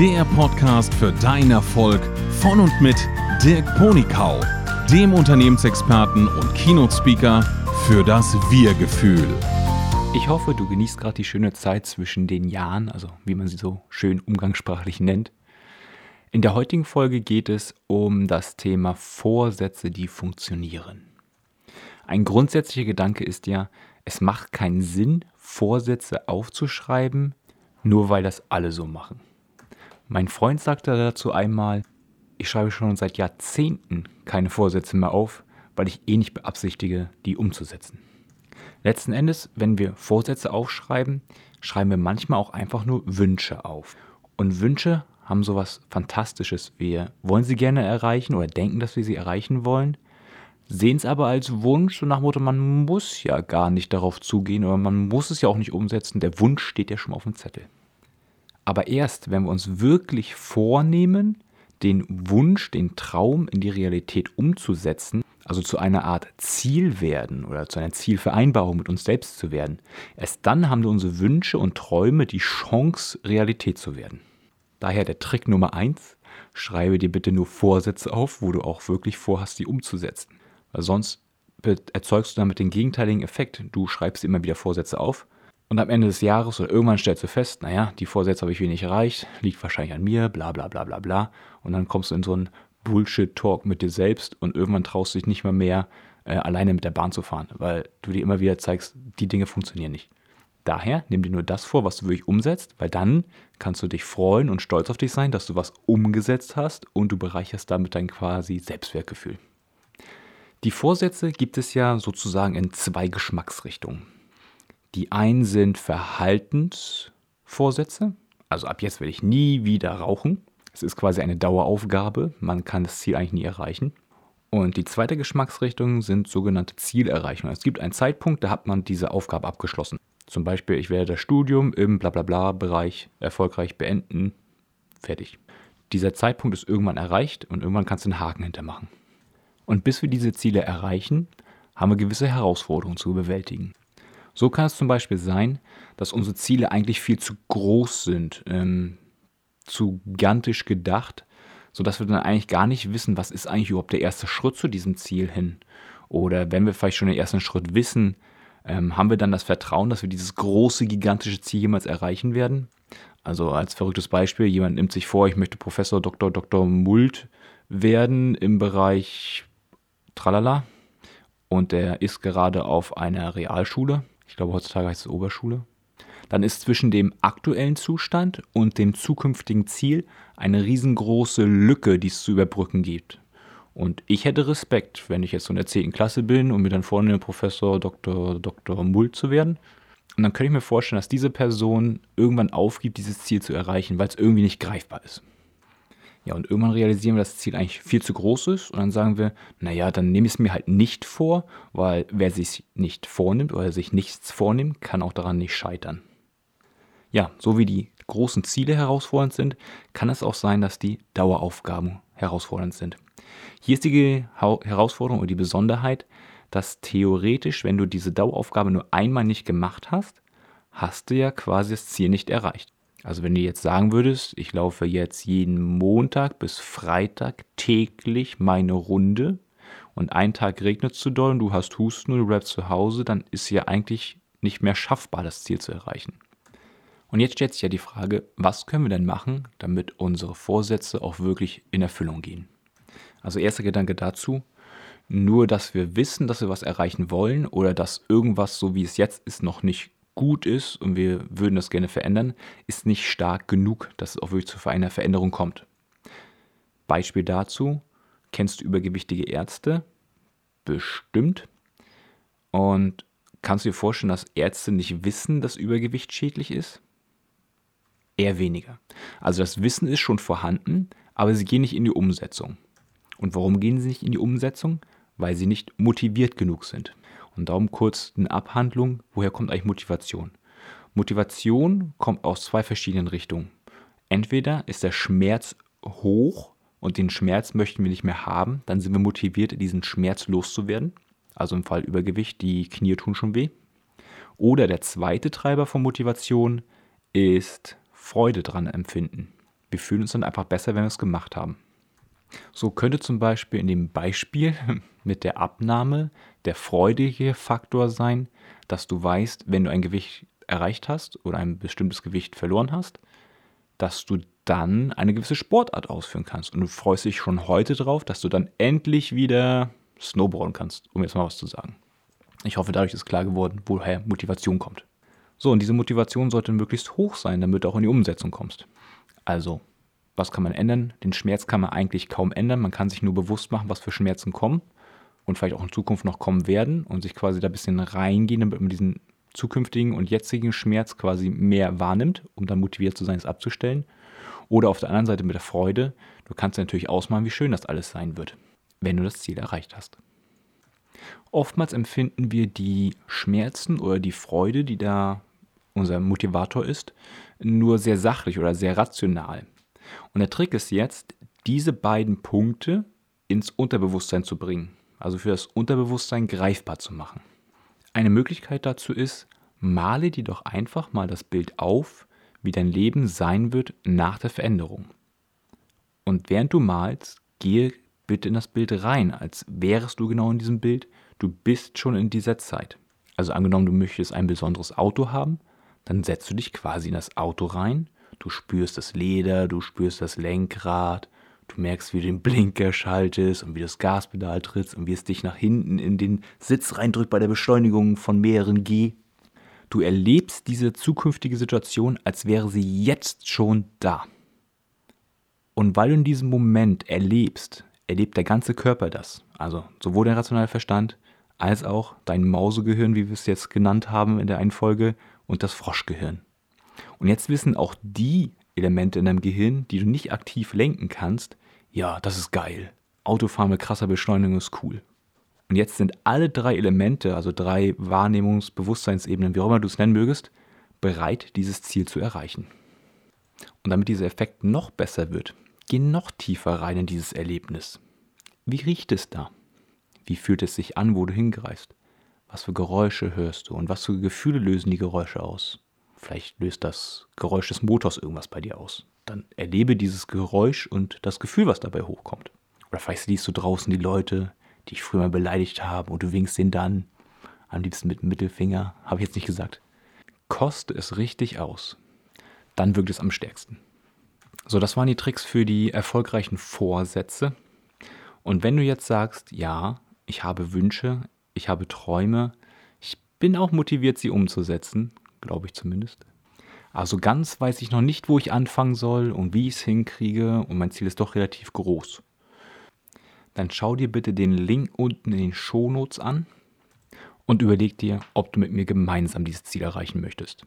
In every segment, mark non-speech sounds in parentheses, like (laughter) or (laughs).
der Podcast für deinen Erfolg von und mit Dirk Ponikau, dem Unternehmensexperten und Keynote-Speaker für das Wir-Gefühl. Ich hoffe, du genießt gerade die schöne Zeit zwischen den Jahren, also wie man sie so schön umgangssprachlich nennt. In der heutigen Folge geht es um das Thema Vorsätze, die funktionieren. Ein grundsätzlicher Gedanke ist ja, es macht keinen Sinn, Vorsätze aufzuschreiben, nur weil das alle so machen. Mein Freund sagte dazu einmal, ich schreibe schon seit Jahrzehnten keine Vorsätze mehr auf, weil ich eh nicht beabsichtige, die umzusetzen. Letzten Endes, wenn wir Vorsätze aufschreiben, schreiben wir manchmal auch einfach nur Wünsche auf. Und Wünsche haben sowas Fantastisches. Wir wollen sie gerne erreichen oder denken, dass wir sie erreichen wollen, sehen es aber als Wunsch und nach Motto, man muss ja gar nicht darauf zugehen oder man muss es ja auch nicht umsetzen. Der Wunsch steht ja schon auf dem Zettel. Aber erst, wenn wir uns wirklich vornehmen, den Wunsch, den Traum in die Realität umzusetzen, also zu einer Art Ziel werden oder zu einer Zielvereinbarung mit uns selbst zu werden, erst dann haben wir unsere Wünsche und Träume die Chance, Realität zu werden. Daher der Trick Nummer eins: schreibe dir bitte nur Vorsätze auf, wo du auch wirklich vorhast, die umzusetzen. Weil sonst erzeugst du damit den gegenteiligen Effekt. Du schreibst immer wieder Vorsätze auf und am Ende des Jahres oder irgendwann stellst du fest, naja, die Vorsätze habe ich wenig erreicht, liegt wahrscheinlich an mir, bla bla bla bla bla. Und dann kommst du in so einen Bullshit-Talk mit dir selbst und irgendwann traust du dich nicht mal mehr, äh, alleine mit der Bahn zu fahren, weil du dir immer wieder zeigst, die Dinge funktionieren nicht. Daher nimm dir nur das vor, was du wirklich umsetzt, weil dann kannst du dich freuen und stolz auf dich sein, dass du was umgesetzt hast und du bereicherst damit dein quasi Selbstwertgefühl. Die Vorsätze gibt es ja sozusagen in zwei Geschmacksrichtungen. Die einen sind Verhaltensvorsätze, also ab jetzt werde ich nie wieder rauchen. Es ist quasi eine Daueraufgabe, man kann das Ziel eigentlich nie erreichen. Und die zweite Geschmacksrichtung sind sogenannte Zielerreichungen. Es gibt einen Zeitpunkt, da hat man diese Aufgabe abgeschlossen. Zum Beispiel, ich werde das Studium im Blablabla-Bereich erfolgreich beenden. Fertig. Dieser Zeitpunkt ist irgendwann erreicht und irgendwann kannst du einen Haken hintermachen. Und bis wir diese Ziele erreichen, haben wir gewisse Herausforderungen zu bewältigen. So kann es zum Beispiel sein, dass unsere Ziele eigentlich viel zu groß sind, ähm, zu gigantisch gedacht, sodass wir dann eigentlich gar nicht wissen, was ist eigentlich überhaupt der erste Schritt zu diesem Ziel hin. Oder wenn wir vielleicht schon den ersten Schritt wissen, ähm, haben wir dann das Vertrauen, dass wir dieses große, gigantische Ziel jemals erreichen werden? Also als verrücktes Beispiel, jemand nimmt sich vor, ich möchte Professor Dr. Dr. Mult werden im Bereich tralala. Und der ist gerade auf einer Realschule. Ich glaube, heutzutage heißt es Oberschule. Dann ist zwischen dem aktuellen Zustand und dem zukünftigen Ziel eine riesengroße Lücke, die es zu überbrücken gibt. Und ich hätte Respekt, wenn ich jetzt so in der 10. Klasse bin und mir dann vornehme, Professor Dr. Dr. Mult zu werden. Und dann könnte ich mir vorstellen, dass diese Person irgendwann aufgibt, dieses Ziel zu erreichen, weil es irgendwie nicht greifbar ist. Ja, und irgendwann realisieren wir, dass das Ziel eigentlich viel zu groß ist und dann sagen wir, naja, dann nehme ich es mir halt nicht vor, weil wer sich nicht vornimmt oder sich nichts vornimmt, kann auch daran nicht scheitern. Ja, so wie die großen Ziele herausfordernd sind, kann es auch sein, dass die Daueraufgaben herausfordernd sind. Hier ist die Herausforderung und die Besonderheit, dass theoretisch, wenn du diese Daueraufgabe nur einmal nicht gemacht hast, hast du ja quasi das Ziel nicht erreicht. Also wenn du jetzt sagen würdest, ich laufe jetzt jeden Montag bis Freitag täglich meine Runde und einen Tag regnet es zu doll und du hast Husten und du bleibst zu Hause, dann ist ja eigentlich nicht mehr schaffbar, das Ziel zu erreichen. Und jetzt stellt sich ja die Frage, was können wir denn machen, damit unsere Vorsätze auch wirklich in Erfüllung gehen? Also erster Gedanke dazu, nur dass wir wissen, dass wir was erreichen wollen oder dass irgendwas so wie es jetzt ist noch nicht gut ist und wir würden das gerne verändern, ist nicht stark genug, dass es auch wirklich zu einer Veränderung kommt. Beispiel dazu, kennst du übergewichtige Ärzte? Bestimmt. Und kannst du dir vorstellen, dass Ärzte nicht wissen, dass Übergewicht schädlich ist? Eher weniger. Also das Wissen ist schon vorhanden, aber sie gehen nicht in die Umsetzung. Und warum gehen sie nicht in die Umsetzung? Weil sie nicht motiviert genug sind. Und darum kurz eine Abhandlung, woher kommt eigentlich Motivation? Motivation kommt aus zwei verschiedenen Richtungen. Entweder ist der Schmerz hoch und den Schmerz möchten wir nicht mehr haben, dann sind wir motiviert, diesen Schmerz loszuwerden. Also im Fall Übergewicht, die Knie tun schon weh. Oder der zweite Treiber von Motivation ist Freude dran empfinden. Wir fühlen uns dann einfach besser, wenn wir es gemacht haben. So könnte zum Beispiel in dem Beispiel (laughs) mit der Abnahme der freudige Faktor sein, dass du weißt, wenn du ein Gewicht erreicht hast oder ein bestimmtes Gewicht verloren hast, dass du dann eine gewisse Sportart ausführen kannst. Und du freust dich schon heute drauf, dass du dann endlich wieder snowboarden kannst, um jetzt mal was zu sagen. Ich hoffe, dadurch ist klar geworden, woher Motivation kommt. So, und diese Motivation sollte möglichst hoch sein, damit du auch in die Umsetzung kommst. Also, was kann man ändern? Den Schmerz kann man eigentlich kaum ändern. Man kann sich nur bewusst machen, was für Schmerzen kommen und vielleicht auch in Zukunft noch kommen werden und sich quasi da ein bisschen reingehen, damit man diesen zukünftigen und jetzigen Schmerz quasi mehr wahrnimmt, um dann motiviert zu sein, es abzustellen. Oder auf der anderen Seite mit der Freude. Du kannst dir natürlich ausmalen, wie schön das alles sein wird, wenn du das Ziel erreicht hast. Oftmals empfinden wir die Schmerzen oder die Freude, die da unser Motivator ist, nur sehr sachlich oder sehr rational. Und der Trick ist jetzt, diese beiden Punkte ins Unterbewusstsein zu bringen, also für das Unterbewusstsein greifbar zu machen. Eine Möglichkeit dazu ist, male dir doch einfach mal das Bild auf, wie dein Leben sein wird nach der Veränderung. Und während du malst, gehe bitte in das Bild rein, als wärest du genau in diesem Bild. Du bist schon in dieser Zeit. Also angenommen, du möchtest ein besonderes Auto haben, dann setzt du dich quasi in das Auto rein. Du spürst das Leder, du spürst das Lenkrad, du merkst, wie du den Blinker schaltest und wie das Gaspedal trittst und wie es dich nach hinten in den Sitz reindrückt bei der Beschleunigung von mehreren G. Du erlebst diese zukünftige Situation, als wäre sie jetzt schon da. Und weil du in diesem Moment erlebst, erlebt der ganze Körper das. Also sowohl der rationale Verstand als auch dein Mausegehirn, wie wir es jetzt genannt haben in der einen Folge, und das Froschgehirn. Und jetzt wissen auch die Elemente in deinem Gehirn, die du nicht aktiv lenken kannst, ja, das ist geil. Autofahren mit krasser Beschleunigung ist cool. Und jetzt sind alle drei Elemente, also drei Wahrnehmungs-, Bewusstseinsebenen, wie auch immer du es nennen mögest, bereit, dieses Ziel zu erreichen. Und damit dieser Effekt noch besser wird, geh noch tiefer rein in dieses Erlebnis. Wie riecht es da? Wie fühlt es sich an, wo du hingreifst? Was für Geräusche hörst du und was für Gefühle lösen die Geräusche aus? Vielleicht löst das Geräusch des Motors irgendwas bei dir aus. Dann erlebe dieses Geräusch und das Gefühl, was dabei hochkommt. Oder vielleicht siehst du draußen die Leute, die ich früher mal beleidigt habe und du winkst ihnen dann, am liebsten mit dem Mittelfinger, habe ich jetzt nicht gesagt. Koste es richtig aus. Dann wirkt es am stärksten. So, das waren die Tricks für die erfolgreichen Vorsätze. Und wenn du jetzt sagst, ja, ich habe Wünsche, ich habe Träume, ich bin auch motiviert, sie umzusetzen, glaube ich zumindest. Also ganz weiß ich noch nicht, wo ich anfangen soll und wie ich es hinkriege und mein Ziel ist doch relativ groß dann schau dir bitte den Link unten in den Shownotes an und überleg dir, ob du mit mir gemeinsam dieses Ziel erreichen möchtest.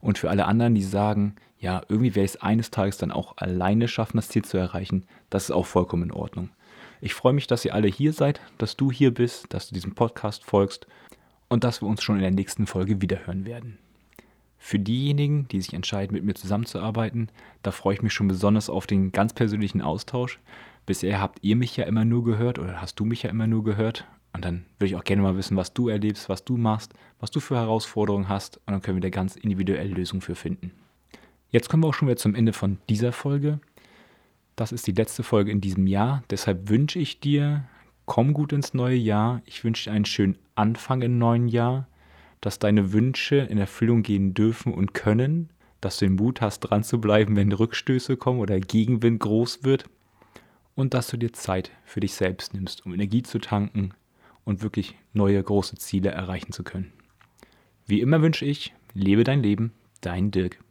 Und für alle anderen, die sagen, ja, irgendwie werde ich es eines Tages dann auch alleine schaffen, das Ziel zu erreichen, das ist auch vollkommen in Ordnung. Ich freue mich, dass ihr alle hier seid, dass du hier bist, dass du diesem Podcast folgst und dass wir uns schon in der nächsten Folge wiederhören werden. Für diejenigen, die sich entscheiden, mit mir zusammenzuarbeiten, da freue ich mich schon besonders auf den ganz persönlichen Austausch. Bisher habt ihr mich ja immer nur gehört oder hast du mich ja immer nur gehört. Und dann würde ich auch gerne mal wissen, was du erlebst, was du machst, was du für Herausforderungen hast. Und dann können wir da ganz individuell Lösungen für finden. Jetzt kommen wir auch schon wieder zum Ende von dieser Folge. Das ist die letzte Folge in diesem Jahr. Deshalb wünsche ich dir, komm gut ins neue Jahr. Ich wünsche dir einen schönen Anfang im neuen Jahr dass deine Wünsche in Erfüllung gehen dürfen und können, dass du den Mut hast, dran zu bleiben, wenn Rückstöße kommen oder Gegenwind groß wird und dass du dir Zeit für dich selbst nimmst, um Energie zu tanken und wirklich neue große Ziele erreichen zu können. Wie immer wünsche ich, lebe dein Leben, dein Dirk.